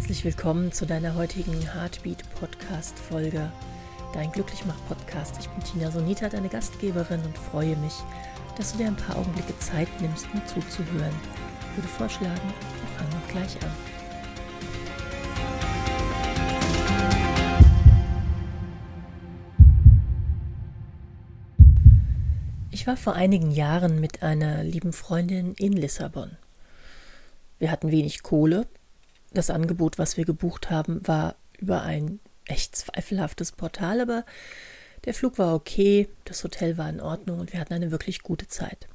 Herzlich willkommen zu deiner heutigen Heartbeat Podcast Folge, dein Glücklichmach Podcast. Ich bin Tina Sonita, deine Gastgeberin und freue mich, dass du dir ein paar Augenblicke Zeit nimmst, mir zuzuhören. Ich würde vorschlagen, wir fangen auch gleich an. Ich war vor einigen Jahren mit einer lieben Freundin in Lissabon. Wir hatten wenig Kohle das Angebot, was wir gebucht haben, war über ein echt zweifelhaftes Portal, aber der Flug war okay, das Hotel war in Ordnung und wir hatten eine wirklich gute Zeit.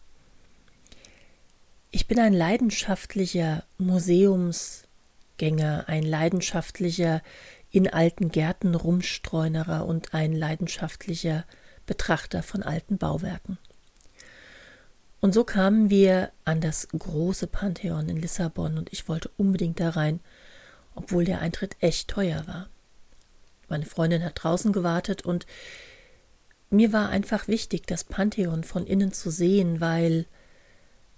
Ich bin ein leidenschaftlicher Museumsgänger, ein leidenschaftlicher in alten Gärten Rumstreunerer und ein leidenschaftlicher Betrachter von alten Bauwerken. Und so kamen wir an das große Pantheon in Lissabon und ich wollte unbedingt da rein, obwohl der Eintritt echt teuer war. Meine Freundin hat draußen gewartet und mir war einfach wichtig, das Pantheon von innen zu sehen, weil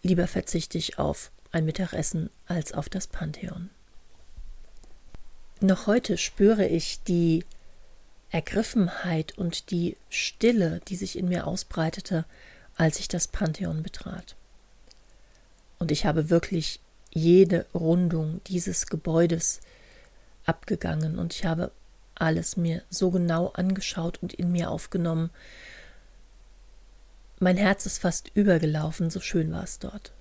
lieber verzichte ich auf ein Mittagessen als auf das Pantheon. Noch heute spüre ich die Ergriffenheit und die Stille, die sich in mir ausbreitete, als ich das Pantheon betrat. Und ich habe wirklich jede Rundung dieses Gebäudes abgegangen und ich habe alles mir so genau angeschaut und in mir aufgenommen. Mein Herz ist fast übergelaufen, so schön war es dort.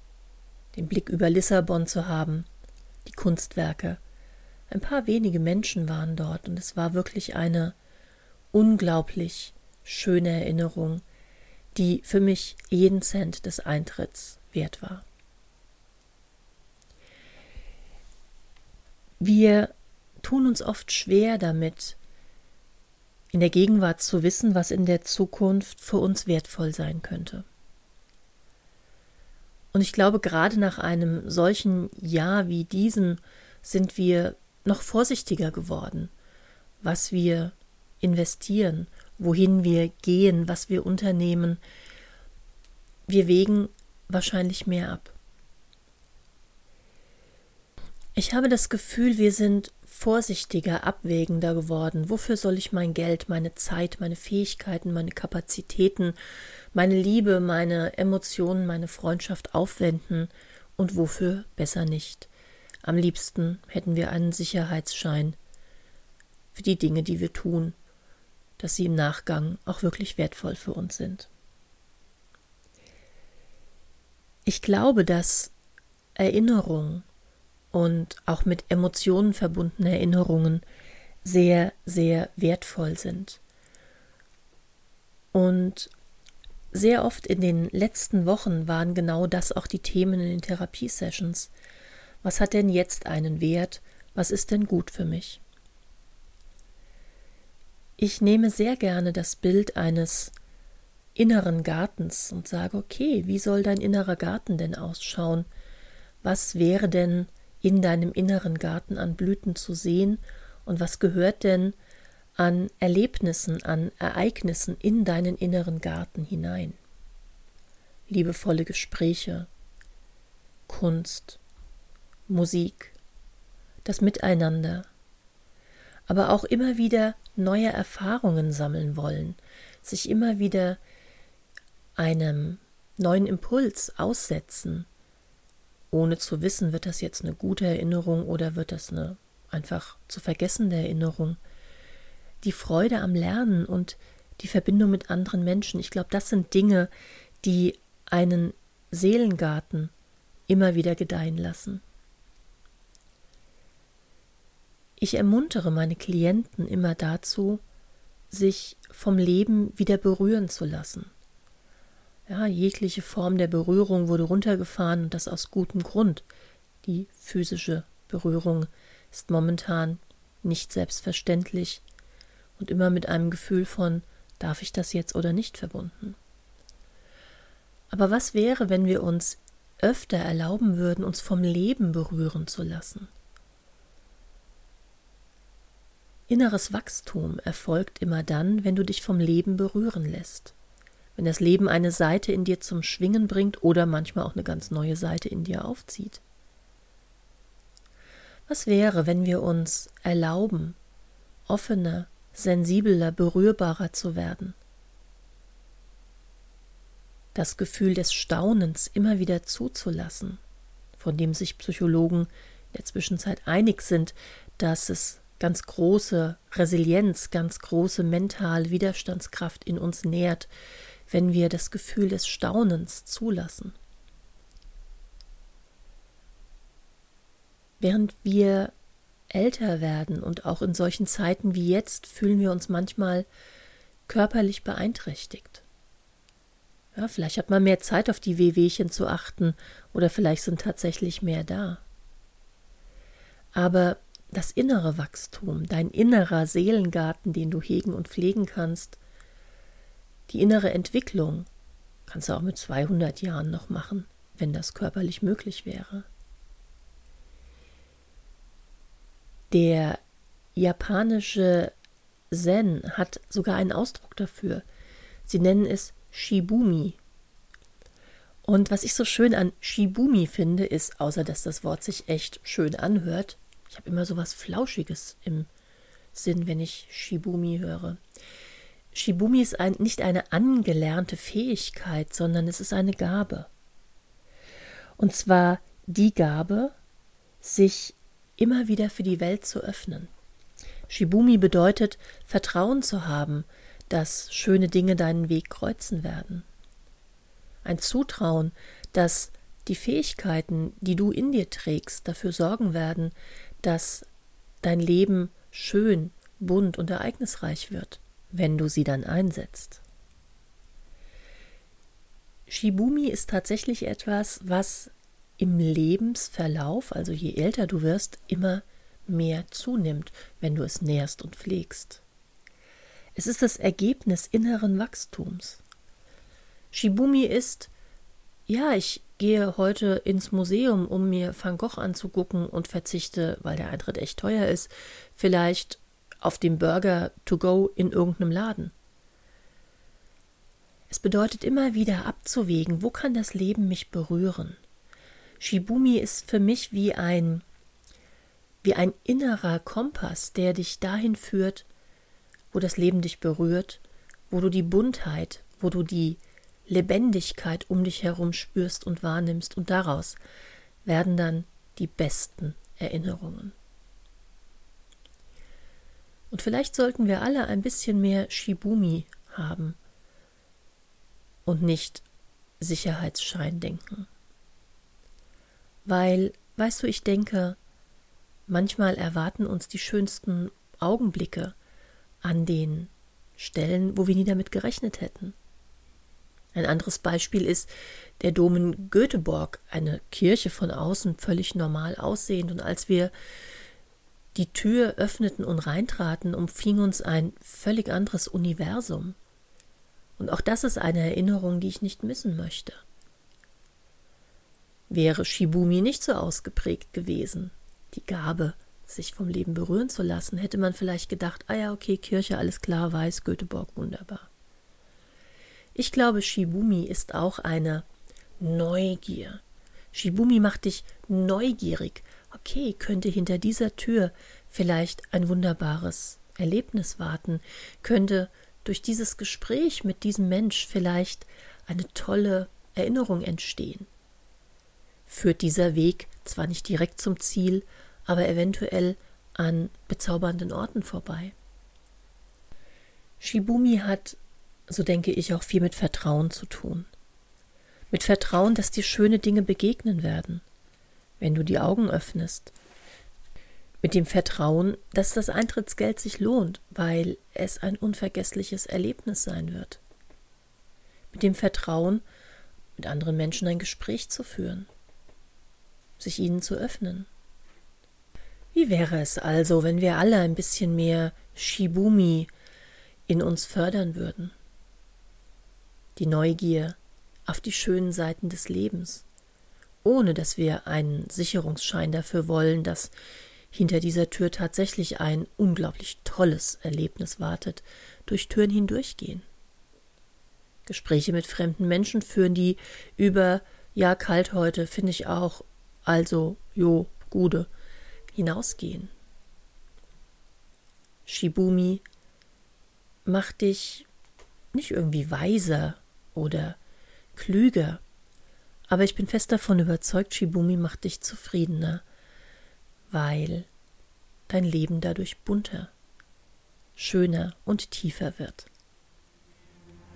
Den Blick über Lissabon zu haben, die Kunstwerke. Ein paar wenige Menschen waren dort und es war wirklich eine unglaublich schöne Erinnerung, die für mich jeden Cent des Eintritts wert war. Wir tun uns oft schwer damit, in der Gegenwart zu wissen, was in der Zukunft für uns wertvoll sein könnte. Und ich glaube, gerade nach einem solchen Jahr wie diesem sind wir noch vorsichtiger geworden, was wir investieren wohin wir gehen, was wir unternehmen. Wir wägen wahrscheinlich mehr ab. Ich habe das Gefühl, wir sind vorsichtiger, abwägender geworden. Wofür soll ich mein Geld, meine Zeit, meine Fähigkeiten, meine Kapazitäten, meine Liebe, meine Emotionen, meine Freundschaft aufwenden und wofür besser nicht? Am liebsten hätten wir einen Sicherheitsschein für die Dinge, die wir tun dass sie im Nachgang auch wirklich wertvoll für uns sind. Ich glaube, dass Erinnerung und auch mit Emotionen verbundene Erinnerungen sehr, sehr wertvoll sind. Und sehr oft in den letzten Wochen waren genau das auch die Themen in den Therapiesessions. Was hat denn jetzt einen Wert? Was ist denn gut für mich? Ich nehme sehr gerne das Bild eines inneren Gartens und sage, okay, wie soll dein innerer Garten denn ausschauen? Was wäre denn in deinem inneren Garten an Blüten zu sehen und was gehört denn an Erlebnissen, an Ereignissen in deinen inneren Garten hinein? Liebevolle Gespräche, Kunst, Musik, das Miteinander, aber auch immer wieder neue Erfahrungen sammeln wollen, sich immer wieder einem neuen Impuls aussetzen, ohne zu wissen, wird das jetzt eine gute Erinnerung oder wird das eine einfach zu vergessende Erinnerung. Die Freude am Lernen und die Verbindung mit anderen Menschen, ich glaube, das sind Dinge, die einen Seelengarten immer wieder gedeihen lassen. Ich ermuntere meine Klienten immer dazu, sich vom Leben wieder berühren zu lassen. Ja, jegliche Form der Berührung wurde runtergefahren und das aus gutem Grund. Die physische Berührung ist momentan nicht selbstverständlich und immer mit einem Gefühl von darf ich das jetzt oder nicht verbunden. Aber was wäre, wenn wir uns öfter erlauben würden, uns vom Leben berühren zu lassen? Inneres Wachstum erfolgt immer dann, wenn du dich vom Leben berühren lässt. Wenn das Leben eine Seite in dir zum Schwingen bringt oder manchmal auch eine ganz neue Seite in dir aufzieht. Was wäre, wenn wir uns erlauben, offener, sensibler, berührbarer zu werden? Das Gefühl des Staunens immer wieder zuzulassen, von dem sich Psychologen in der Zwischenzeit einig sind, dass es ganz große Resilienz, ganz große mentale Widerstandskraft in uns nährt, wenn wir das Gefühl des Staunens zulassen. Während wir älter werden und auch in solchen Zeiten wie jetzt fühlen wir uns manchmal körperlich beeinträchtigt. Ja, vielleicht hat man mehr Zeit auf die Wehwehchen zu achten oder vielleicht sind tatsächlich mehr da. Aber das innere Wachstum, dein innerer Seelengarten, den du hegen und pflegen kannst, die innere Entwicklung, kannst du auch mit 200 Jahren noch machen, wenn das körperlich möglich wäre. Der japanische Zen hat sogar einen Ausdruck dafür. Sie nennen es Shibumi. Und was ich so schön an Shibumi finde, ist, außer dass das Wort sich echt schön anhört, ich habe immer so was Flauschiges im Sinn, wenn ich Shibumi höre. Shibumi ist ein, nicht eine angelernte Fähigkeit, sondern es ist eine Gabe. Und zwar die Gabe, sich immer wieder für die Welt zu öffnen. Shibumi bedeutet, Vertrauen zu haben, dass schöne Dinge deinen Weg kreuzen werden. Ein Zutrauen, dass die Fähigkeiten, die du in dir trägst, dafür sorgen werden, dass dein Leben schön, bunt und ereignisreich wird, wenn du sie dann einsetzt. Shibumi ist tatsächlich etwas, was im Lebensverlauf, also je älter du wirst, immer mehr zunimmt, wenn du es nährst und pflegst. Es ist das Ergebnis inneren Wachstums. Shibumi ist, ja, ich gehe heute ins Museum, um mir Van Gogh anzugucken und verzichte, weil der Eintritt echt teuer ist, vielleicht auf dem Burger to go in irgendeinem Laden. Es bedeutet immer wieder abzuwägen, wo kann das Leben mich berühren. Shibumi ist für mich wie ein wie ein innerer Kompass, der dich dahin führt, wo das Leben dich berührt, wo du die Buntheit, wo du die Lebendigkeit um dich herum spürst und wahrnimmst, und daraus werden dann die besten Erinnerungen. Und vielleicht sollten wir alle ein bisschen mehr Shibumi haben und nicht Sicherheitsschein denken. Weil, weißt du, ich denke, manchmal erwarten uns die schönsten Augenblicke an den Stellen, wo wir nie damit gerechnet hätten. Ein anderes Beispiel ist der Dom in Göteborg, eine Kirche von außen völlig normal aussehend. Und als wir die Tür öffneten und reintraten, umfing uns ein völlig anderes Universum. Und auch das ist eine Erinnerung, die ich nicht missen möchte. Wäre Shibumi nicht so ausgeprägt gewesen, die Gabe, sich vom Leben berühren zu lassen, hätte man vielleicht gedacht, ah ja, okay, Kirche, alles klar, weiß, Göteborg, wunderbar. Ich glaube, Shibumi ist auch eine Neugier. Shibumi macht dich neugierig. Okay, könnte hinter dieser Tür vielleicht ein wunderbares Erlebnis warten? Könnte durch dieses Gespräch mit diesem Mensch vielleicht eine tolle Erinnerung entstehen? Führt dieser Weg zwar nicht direkt zum Ziel, aber eventuell an bezaubernden Orten vorbei. Shibumi hat so denke ich, auch viel mit Vertrauen zu tun. Mit Vertrauen, dass dir schöne Dinge begegnen werden, wenn du die Augen öffnest. Mit dem Vertrauen, dass das Eintrittsgeld sich lohnt, weil es ein unvergessliches Erlebnis sein wird. Mit dem Vertrauen, mit anderen Menschen ein Gespräch zu führen, sich ihnen zu öffnen. Wie wäre es also, wenn wir alle ein bisschen mehr Shibumi in uns fördern würden? Die Neugier auf die schönen Seiten des Lebens, ohne dass wir einen Sicherungsschein dafür wollen, dass hinter dieser Tür tatsächlich ein unglaublich tolles Erlebnis wartet, durch Türen hindurchgehen. Gespräche mit fremden Menschen führen, die über ja kalt heute, finde ich auch, also jo, Gude, hinausgehen. Shibumi macht dich nicht irgendwie weiser oder klüger, aber ich bin fest davon überzeugt, Shibumi macht dich zufriedener, weil dein Leben dadurch bunter, schöner und tiefer wird.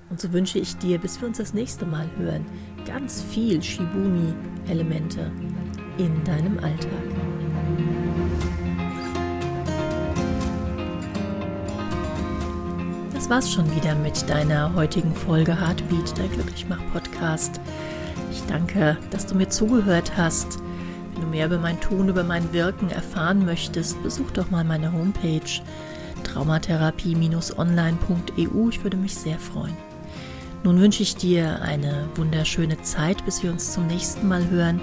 Und so wünsche ich dir, bis wir uns das nächste Mal hören, ganz viel Shibumi-Elemente in deinem Alltag. Das war's schon wieder mit deiner heutigen Folge Heartbeat, dein Glücklichmach-Podcast. Ich danke, dass du mir zugehört hast. Wenn du mehr über mein Tun, über mein Wirken erfahren möchtest, besuch doch mal meine Homepage traumatherapie-online.eu. Ich würde mich sehr freuen. Nun wünsche ich dir eine wunderschöne Zeit, bis wir uns zum nächsten Mal hören.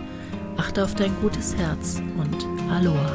Achte auf dein gutes Herz und Aloha.